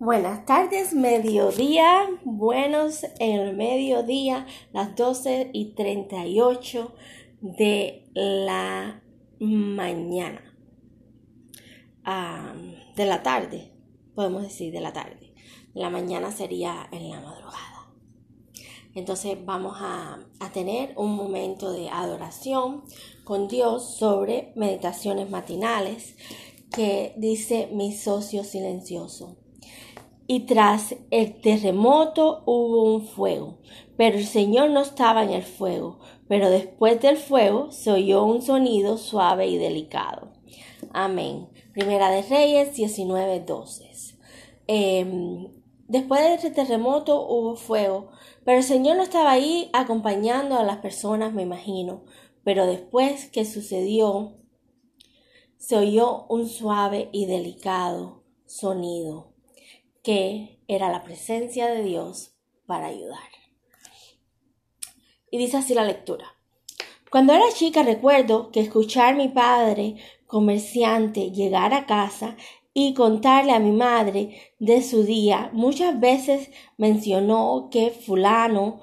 Buenas tardes, mediodía, buenos en el mediodía, las 12 y 38 de la mañana, de la tarde, podemos decir de la tarde. La mañana sería en la madrugada. Entonces vamos a, a tener un momento de adoración con Dios sobre meditaciones matinales que dice mi socio silencioso y tras el terremoto hubo un fuego, pero el Señor no estaba en el fuego, pero después del fuego se oyó un sonido suave y delicado. Amén. Primera de Reyes 19:12. Em, después de ese terremoto hubo fuego, pero el Señor no estaba ahí acompañando a las personas, me imagino. Pero después que sucedió, se oyó un suave y delicado sonido que era la presencia de Dios para ayudar. Y dice así la lectura. Cuando era chica recuerdo que escuchar a mi padre, comerciante, llegar a casa y contarle a mi madre de su día, muchas veces mencionó que fulano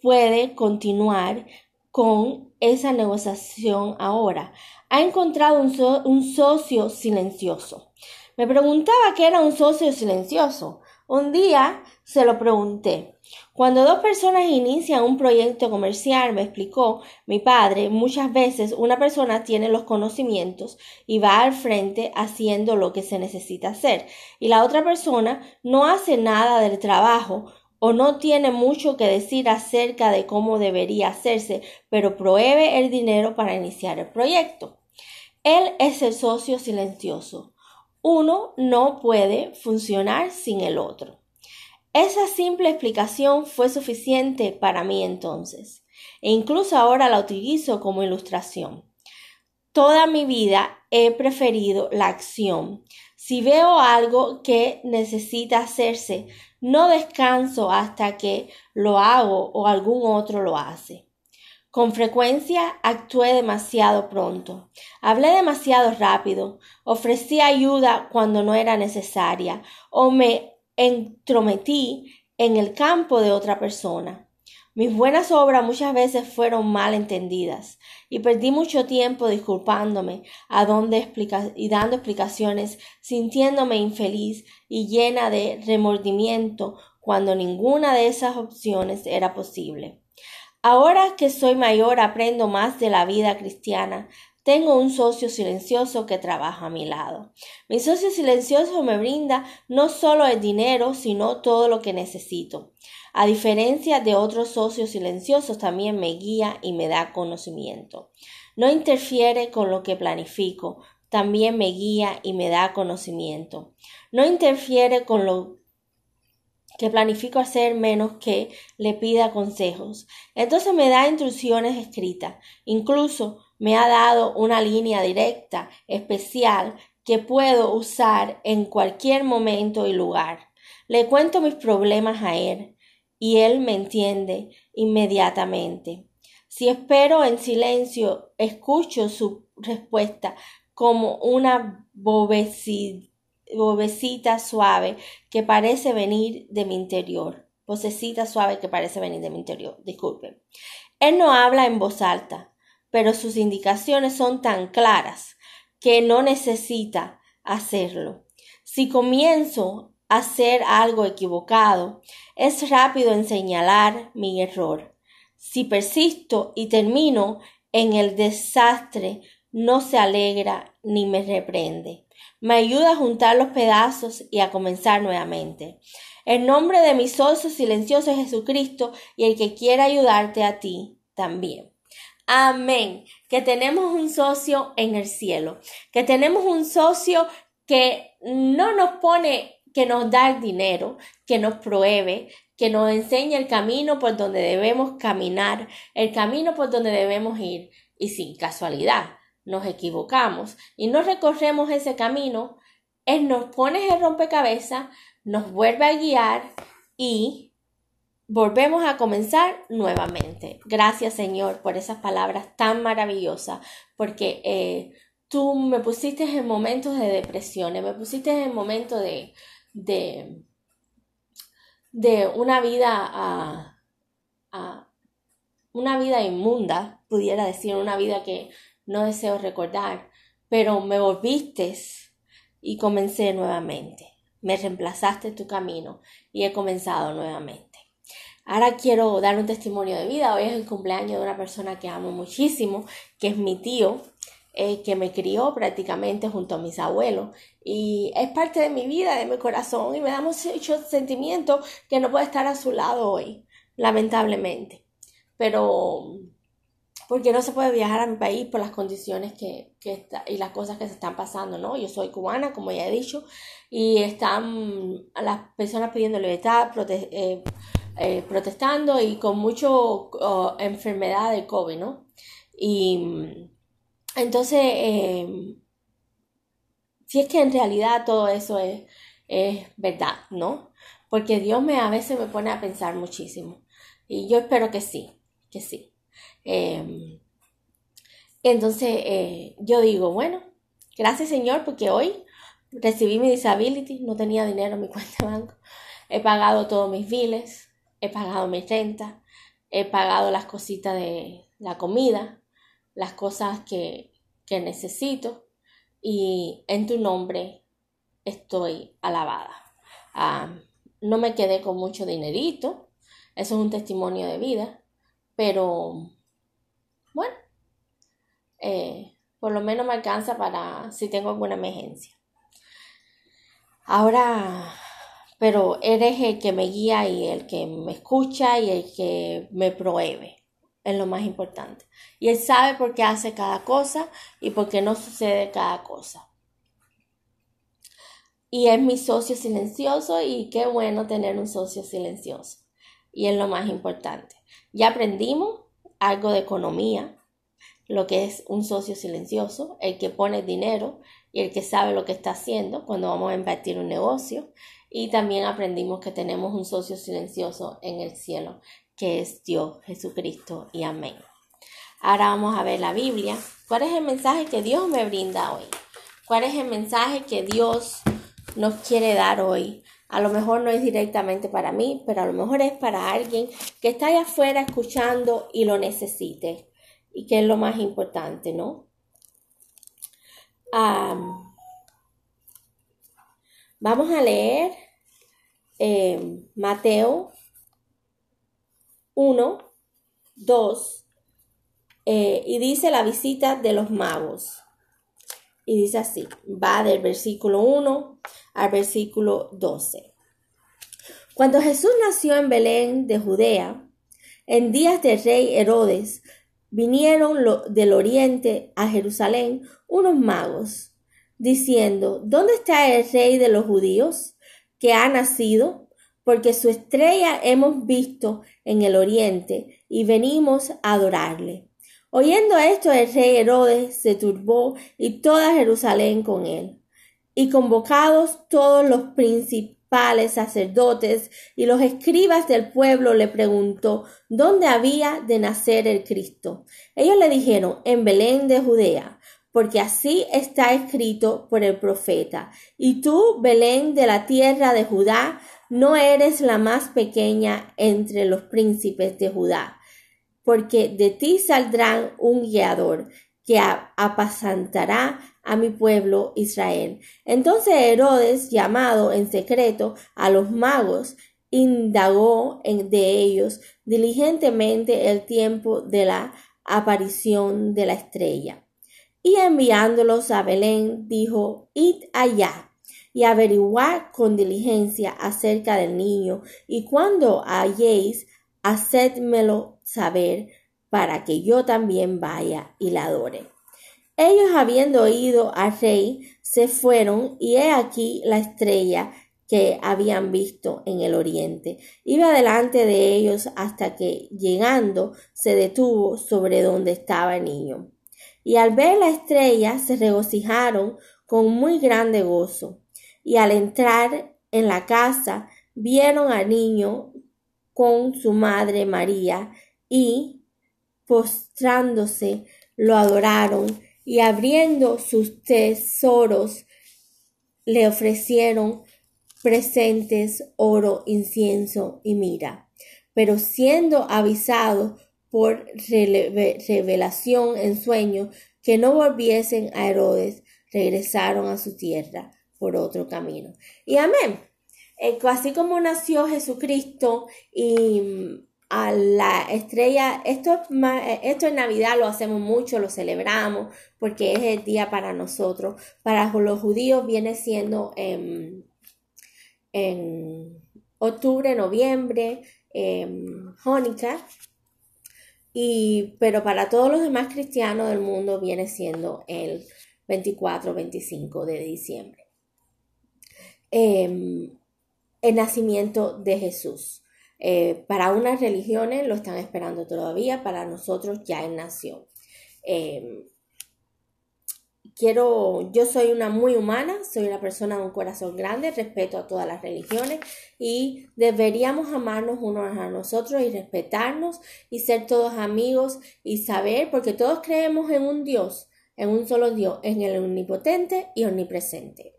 puede continuar con esa negociación ahora. Ha encontrado un, un socio silencioso. Me preguntaba qué era un socio silencioso. Un día se lo pregunté. Cuando dos personas inician un proyecto comercial, me explicó mi padre, muchas veces una persona tiene los conocimientos y va al frente haciendo lo que se necesita hacer, y la otra persona no hace nada del trabajo o no tiene mucho que decir acerca de cómo debería hacerse, pero provee el dinero para iniciar el proyecto. Él es el socio silencioso uno no puede funcionar sin el otro. Esa simple explicación fue suficiente para mí entonces, e incluso ahora la utilizo como ilustración. Toda mi vida he preferido la acción. Si veo algo que necesita hacerse, no descanso hasta que lo hago o algún otro lo hace. Con frecuencia actué demasiado pronto, hablé demasiado rápido, ofrecí ayuda cuando no era necesaria o me entrometí en el campo de otra persona. Mis buenas obras muchas veces fueron mal entendidas y perdí mucho tiempo disculpándome a dónde y dando explicaciones, sintiéndome infeliz y llena de remordimiento cuando ninguna de esas opciones era posible. Ahora que soy mayor aprendo más de la vida cristiana. Tengo un socio silencioso que trabaja a mi lado. Mi socio silencioso me brinda no solo el dinero, sino todo lo que necesito. A diferencia de otros socios silenciosos, también me guía y me da conocimiento. No interfiere con lo que planifico, también me guía y me da conocimiento. No interfiere con lo que planifico hacer menos que le pida consejos. Entonces me da instrucciones escritas. Incluso me ha dado una línea directa especial que puedo usar en cualquier momento y lugar. Le cuento mis problemas a él y él me entiende inmediatamente. Si espero en silencio, escucho su respuesta como una bobecidad vocecita suave que parece venir de mi interior. Vocecita suave que parece venir de mi interior. Disculpe. Él no habla en voz alta, pero sus indicaciones son tan claras que no necesita hacerlo. Si comienzo a hacer algo equivocado, es rápido en señalar mi error. Si persisto y termino en el desastre, no se alegra ni me reprende me ayuda a juntar los pedazos y a comenzar nuevamente. El nombre de mi socio silencioso es Jesucristo y el que quiera ayudarte a ti también. Amén. Que tenemos un socio en el cielo, que tenemos un socio que no nos pone, que nos da el dinero, que nos pruebe, que nos enseña el camino por donde debemos caminar, el camino por donde debemos ir. Y sin casualidad, nos equivocamos y no recorremos ese camino, Él nos pone el rompecabezas, nos vuelve a guiar y volvemos a comenzar nuevamente. Gracias Señor por esas palabras tan maravillosas, porque eh, tú me pusiste en momentos de depresión, me pusiste en momentos de, de, de una vida a, a una vida inmunda, pudiera decir, una vida que no deseo recordar, pero me volviste y comencé nuevamente. Me reemplazaste tu camino y he comenzado nuevamente. Ahora quiero dar un testimonio de vida. Hoy es el cumpleaños de una persona que amo muchísimo, que es mi tío, eh, que me crió prácticamente junto a mis abuelos. Y es parte de mi vida, de mi corazón, y me da mucho sentimiento que no puede estar a su lado hoy, lamentablemente. Pero porque no se puede viajar a mi país por las condiciones que, que y las cosas que se están pasando, ¿no? Yo soy cubana, como ya he dicho, y están las personas pidiendo libertad, eh, eh, protestando y con mucho enfermedad de COVID, ¿no? Y entonces, eh, si es que en realidad todo eso es, es verdad, ¿no? Porque Dios me a veces me pone a pensar muchísimo. Y yo espero que sí, que sí. Em, entonces, eh, yo digo, bueno, gracias Señor, porque hoy recibí mi disability, no tenía dinero en mi cuenta de banco, he pagado todos mis biles, he pagado mi renta, he pagado las cositas de la comida, las cosas que, que necesito y en tu nombre estoy alabada. No me quedé con mucho dinerito, eso es un testimonio de vida, pero bueno, eh, por lo menos me alcanza para si tengo alguna emergencia. Ahora, pero eres el que me guía y el que me escucha y el que me prohíbe es lo más importante. Y Él sabe por qué hace cada cosa y por qué no sucede cada cosa. Y es mi socio silencioso y qué bueno tener un socio silencioso. Y es lo más importante. Ya aprendimos algo de economía, lo que es un socio silencioso, el que pone dinero y el que sabe lo que está haciendo cuando vamos a invertir un negocio. Y también aprendimos que tenemos un socio silencioso en el cielo, que es Dios, Jesucristo y amén. Ahora vamos a ver la Biblia. ¿Cuál es el mensaje que Dios me brinda hoy? ¿Cuál es el mensaje que Dios nos quiere dar hoy? A lo mejor no es directamente para mí, pero a lo mejor es para alguien que está allá afuera escuchando y lo necesite. Y que es lo más importante, ¿no? vamos a leer eh, Mateo 1, 2, eh, y dice la visita de los magos. Y dice así, va del versículo 1 al versículo 12. Cuando Jesús nació en Belén de Judea, en días del rey Herodes, vinieron del oriente a Jerusalén unos magos, diciendo, ¿dónde está el rey de los judíos que ha nacido? Porque su estrella hemos visto en el oriente y venimos a adorarle. Oyendo esto, el rey Herodes se turbó y toda Jerusalén con él. Y convocados todos los principales sacerdotes y los escribas del pueblo le preguntó dónde había de nacer el Cristo. Ellos le dijeron en Belén de Judea, porque así está escrito por el profeta. Y tú, Belén de la tierra de Judá, no eres la más pequeña entre los príncipes de Judá, porque de ti saldrá un guiador que apasantará a mi pueblo Israel. Entonces Herodes, llamado en secreto a los magos, indagó de ellos diligentemente el tiempo de la aparición de la estrella. Y enviándolos a Belén, dijo, Id allá y averiguar con diligencia acerca del niño, y cuando halléis, hacedmelo saber, para que yo también vaya y la adore. Ellos, habiendo oído al rey, se fueron, y he aquí la estrella que habían visto en el oriente. Iba delante de ellos hasta que, llegando, se detuvo sobre donde estaba el niño. Y al ver la estrella se regocijaron con muy grande gozo y al entrar en la casa vieron al niño con su madre María y, postrándose, lo adoraron y abriendo sus tesoros le ofrecieron presentes oro, incienso y mira. Pero siendo avisados por revelación en sueño que no volviesen a Herodes, regresaron a su tierra por otro camino. Y amén. Eh, así como nació Jesucristo y mm, a la estrella, esto, eh, esto en Navidad lo hacemos mucho, lo celebramos porque es el día para nosotros. Para los judíos viene siendo en, en octubre, noviembre, en y, pero para todos los demás cristianos del mundo viene siendo el 24-25 de diciembre. Em, el nacimiento de Jesús. Eh, para unas religiones lo están esperando todavía, para nosotros ya él nació. Em, quiero, yo soy una muy humana, soy una persona de un corazón grande, respeto a todas las religiones y deberíamos amarnos unos a nosotros y respetarnos y ser todos amigos y saber, porque todos creemos en un Dios, en un solo Dios, en el omnipotente y omnipresente.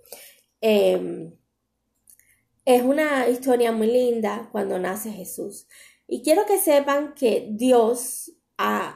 Em, es una historia muy linda cuando nace Jesús. Y quiero que sepan que Dios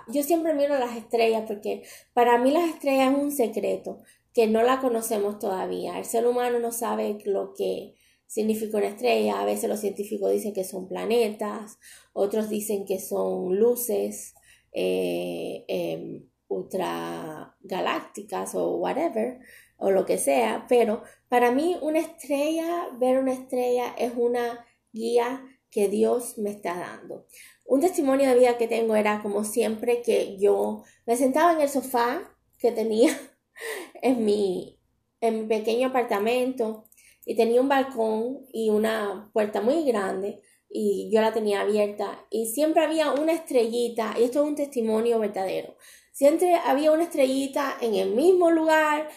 yo siempre miro las estrellas porque para mí las estrellas es un secreto que no la conocemos todavía. El ser humano no sabe lo que significa una estrella. A veces los científicos dicen que son planetas, otros dicen que son luces eh, em, ultragalácticas o whatever, o lo que sea. Pero para mí una estrella, ver una estrella es una guía que Dios me está dando. Un testimonio de vida que tengo era como siempre que yo me sentaba en el sofá que tenía en mi, en mi pequeño apartamento y tenía un balcón y una puerta muy grande y yo la tenía abierta y siempre había una estrellita, y esto es un testimonio verdadero, siempre había una estrellita en el mismo lugar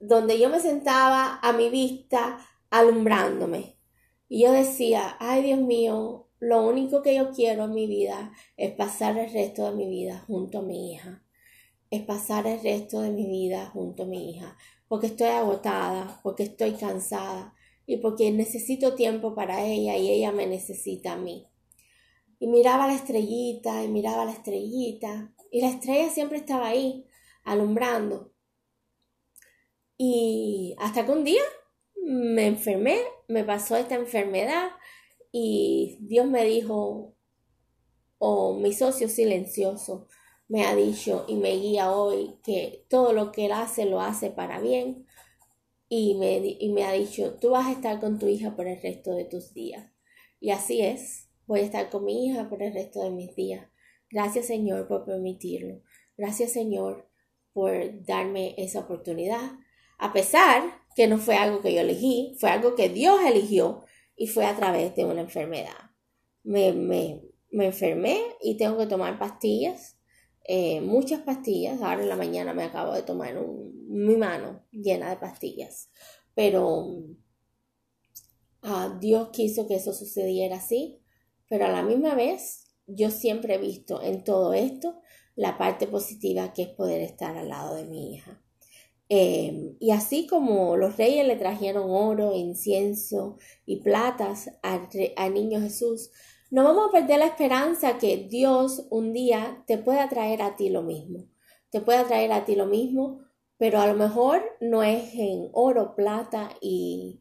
donde yo me sentaba a mi vista alumbrándome. Y yo decía, ay Dios mío, lo único que yo quiero en mi vida es pasar el resto de mi vida junto a mi hija. Es pasar el resto de mi vida junto a mi hija. Porque estoy agotada, porque estoy cansada y porque necesito tiempo para ella y ella me necesita a mí. Y miraba la estrellita y miraba la estrellita y la estrella siempre estaba ahí, alumbrando. Y hasta que un día me enfermé, me pasó esta enfermedad y Dios me dijo, o mi socio silencioso me ha dicho y me guía hoy que todo lo que él hace lo hace para bien y me, y me ha dicho, tú vas a estar con tu hija por el resto de tus días. Y así es, voy a estar con mi hija por el resto de mis días. Gracias Señor por permitirlo. Gracias Señor por darme esa oportunidad. A pesar que no fue algo que yo elegí, fue algo que Dios eligió y fue a través de una enfermedad. Me, me, me enfermé y tengo que tomar pastillas, eh, muchas pastillas. Ahora en la mañana me acabo de tomar mi mano llena de pastillas. Pero ah, Dios quiso que eso sucediera así, pero a la misma vez yo siempre he visto en todo esto la parte positiva que es poder estar al lado de mi hija. Em, y así como los reyes le trajeron oro, incienso y platas al, niño Jesús, no vamos a perder la esperanza que Dios un día te pueda traer a ti lo mismo. Te pueda traer a ti lo mismo, pero a lo mejor no es en oro, plata y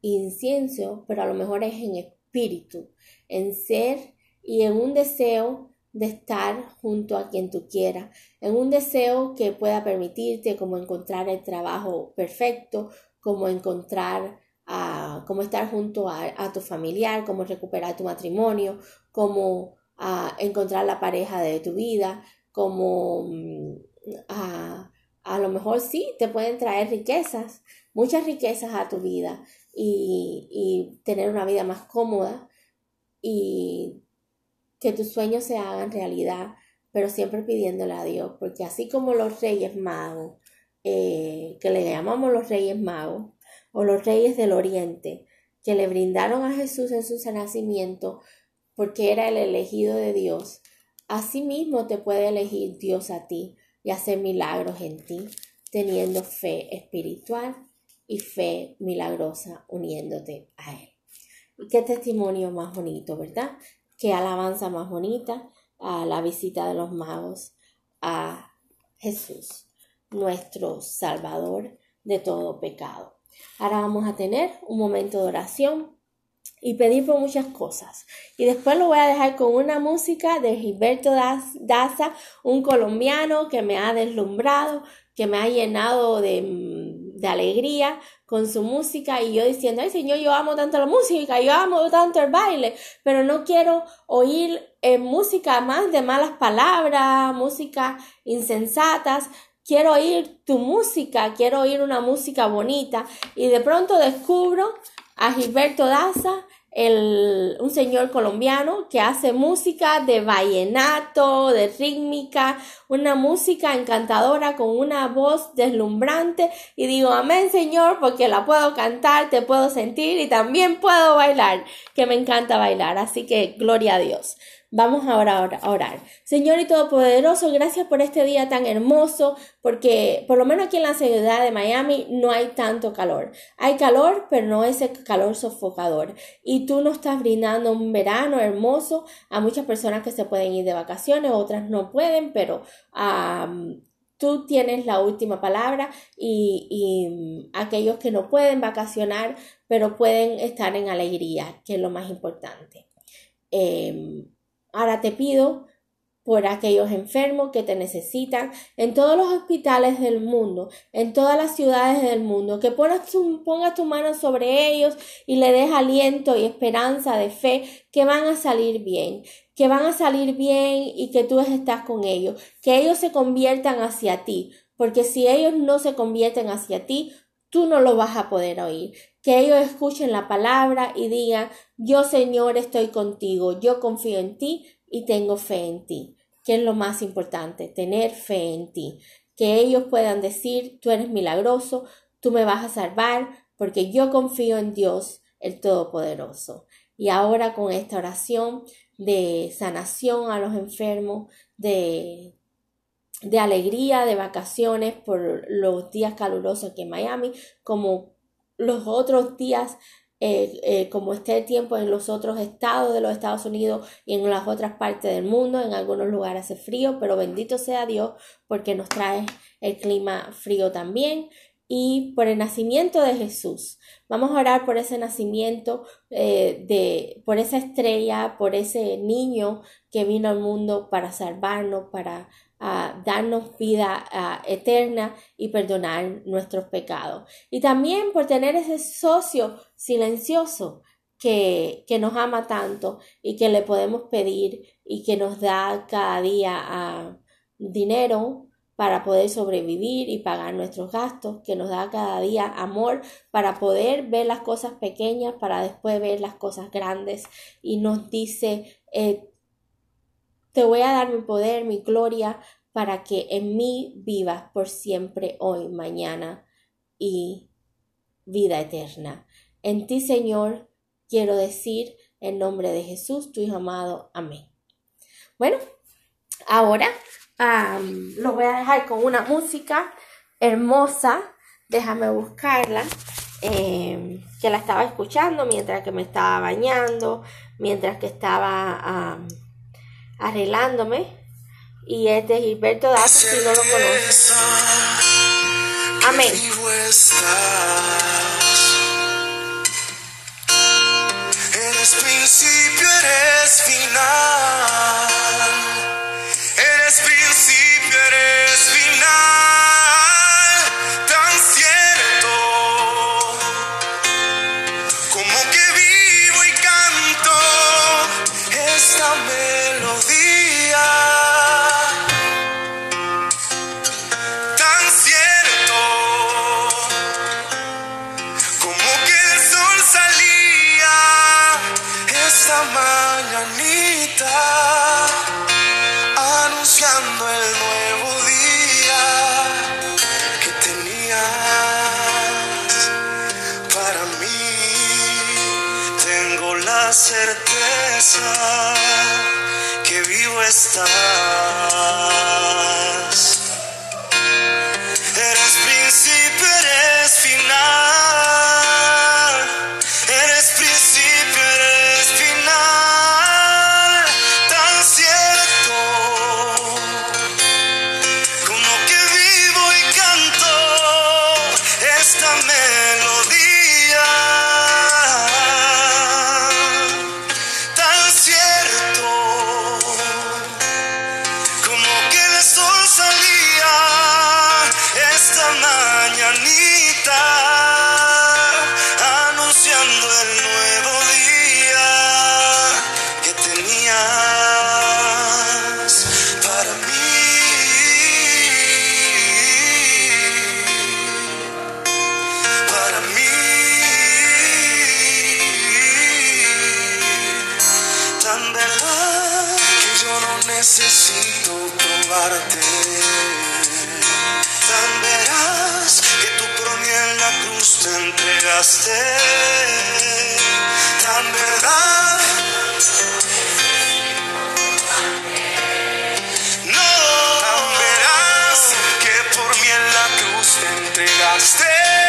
incienso, pero a lo mejor es en espíritu, en ser y en un deseo de estar junto a quien tú quieras, en un deseo que pueda permitirte como encontrar el trabajo perfecto, como encontrar, a como estar junto a, tu familiar, como recuperar tu matrimonio, como a encontrar la pareja de tu vida, como a, a lo mejor sí te pueden traer riquezas, muchas riquezas a tu vida y, y tener una vida más cómoda y que tus sueños se hagan realidad, pero siempre pidiéndole a Dios, porque así como los reyes magos, eh, que le llamamos los reyes magos, o los reyes del oriente, que le brindaron a Jesús en su nacimiento, porque era el elegido de Dios, asimismo te puede elegir Dios a ti y hacer milagros en ti, teniendo fe espiritual y fe milagrosa uniéndote a Él. Qué testimonio más bonito, ¿verdad? Qué alabanza más bonita a la visita de los magos a Jesús, nuestro Salvador de todo pecado. Ahora vamos a tener un momento de oración y pedir por muchas cosas. Y después lo voy a dejar con una música de Gilberto Daza, un colombiano que me ha deslumbrado, que me ha llenado de, alegría con su música y yo diciendo, ay Señor, yo amo tanto la música, yo amo tanto el baile, pero no quiero oír eh, música más de malas palabras, música insensatas, quiero oír tu música, quiero oír una música bonita. Y de pronto descubro a Gilberto Daza el, un señor colombiano que hace música de vallenato, de rítmica, una música encantadora con una voz deslumbrante y digo amén Señor porque la puedo cantar, te puedo sentir y también puedo bailar, que me encanta bailar, así que gloria a Dios. Vamos ahora a orar. Señor y Todopoderoso, gracias por este día tan hermoso, porque por lo menos aquí en la ciudad de Miami no hay tanto calor. Hay calor, pero no ese calor sofocador. Y tú nos estás brindando un verano hermoso a muchas personas que se pueden ir de vacaciones, otras no pueden, pero tú tienes la última palabra y, y, aquellos que no pueden vacacionar, pero pueden estar en alegría, que es lo más importante. Em, Ahora te pido por aquellos enfermos que te necesitan en todos los hospitales del mundo, en todas las ciudades del mundo, que pongas tu, pongas tu mano sobre ellos y le des aliento y esperanza de fe que van a salir bien, que van a salir bien y que tú estás con ellos, que ellos se conviertan hacia ti, porque si ellos no se convierten hacia ti, tú no lo vas a poder oír. Que ellos escuchen la palabra y digan, yo Señor estoy contigo, yo confío en ti y tengo fe en ti. Que es lo más importante, tener fe en ti. Que ellos puedan decir, tú eres milagroso, tú me vas a salvar, porque yo confío en Dios, el Todopoderoso. Y ahora con esta oración de sanación a los enfermos, de de alegría, de vacaciones por los días calurosos aquí en Miami, como los otros días, eh, eh, como esté el tiempo en los otros estados de los Estados Unidos y en las otras partes del mundo. En algunos lugares hace frío, pero bendito sea Dios porque nos trae el clima frío también. Y por el nacimiento de Jesús. Vamos a orar por ese nacimiento, eh, de, por esa estrella, por ese niño que vino al mundo para salvarnos, para a darnos vida eterna y perdonar nuestros pecados. Y también por tener ese socio silencioso que, que nos ama tanto y que le podemos pedir y que nos da cada día dinero para poder sobrevivir y pagar nuestros gastos, que nos da cada día amor para poder ver las cosas pequeñas, para después ver las cosas grandes y nos dice, eh, te voy a dar mi poder, mi gloria, para que en mí vivas por siempre, hoy, mañana y vida eterna. En ti, Señor, quiero decir en nombre de Jesús, tu Hijo amado. Amén. Bueno, ahora lo voy a dejar con una música hermosa. Déjame buscarla. Em, que la estaba escuchando mientras que me estaba bañando, mientras que estaba arreglándome. Y es de Gilberto Daza, si no lo conoces. Amén. Eres principio, eres final. Que vivo estás. Verdad que yo no necesito probarte. Tan verás que tú por mí en la cruz te entregaste. Tan verdad. No, tan verás que por mí en la cruz te entregaste.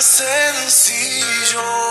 Sencillo.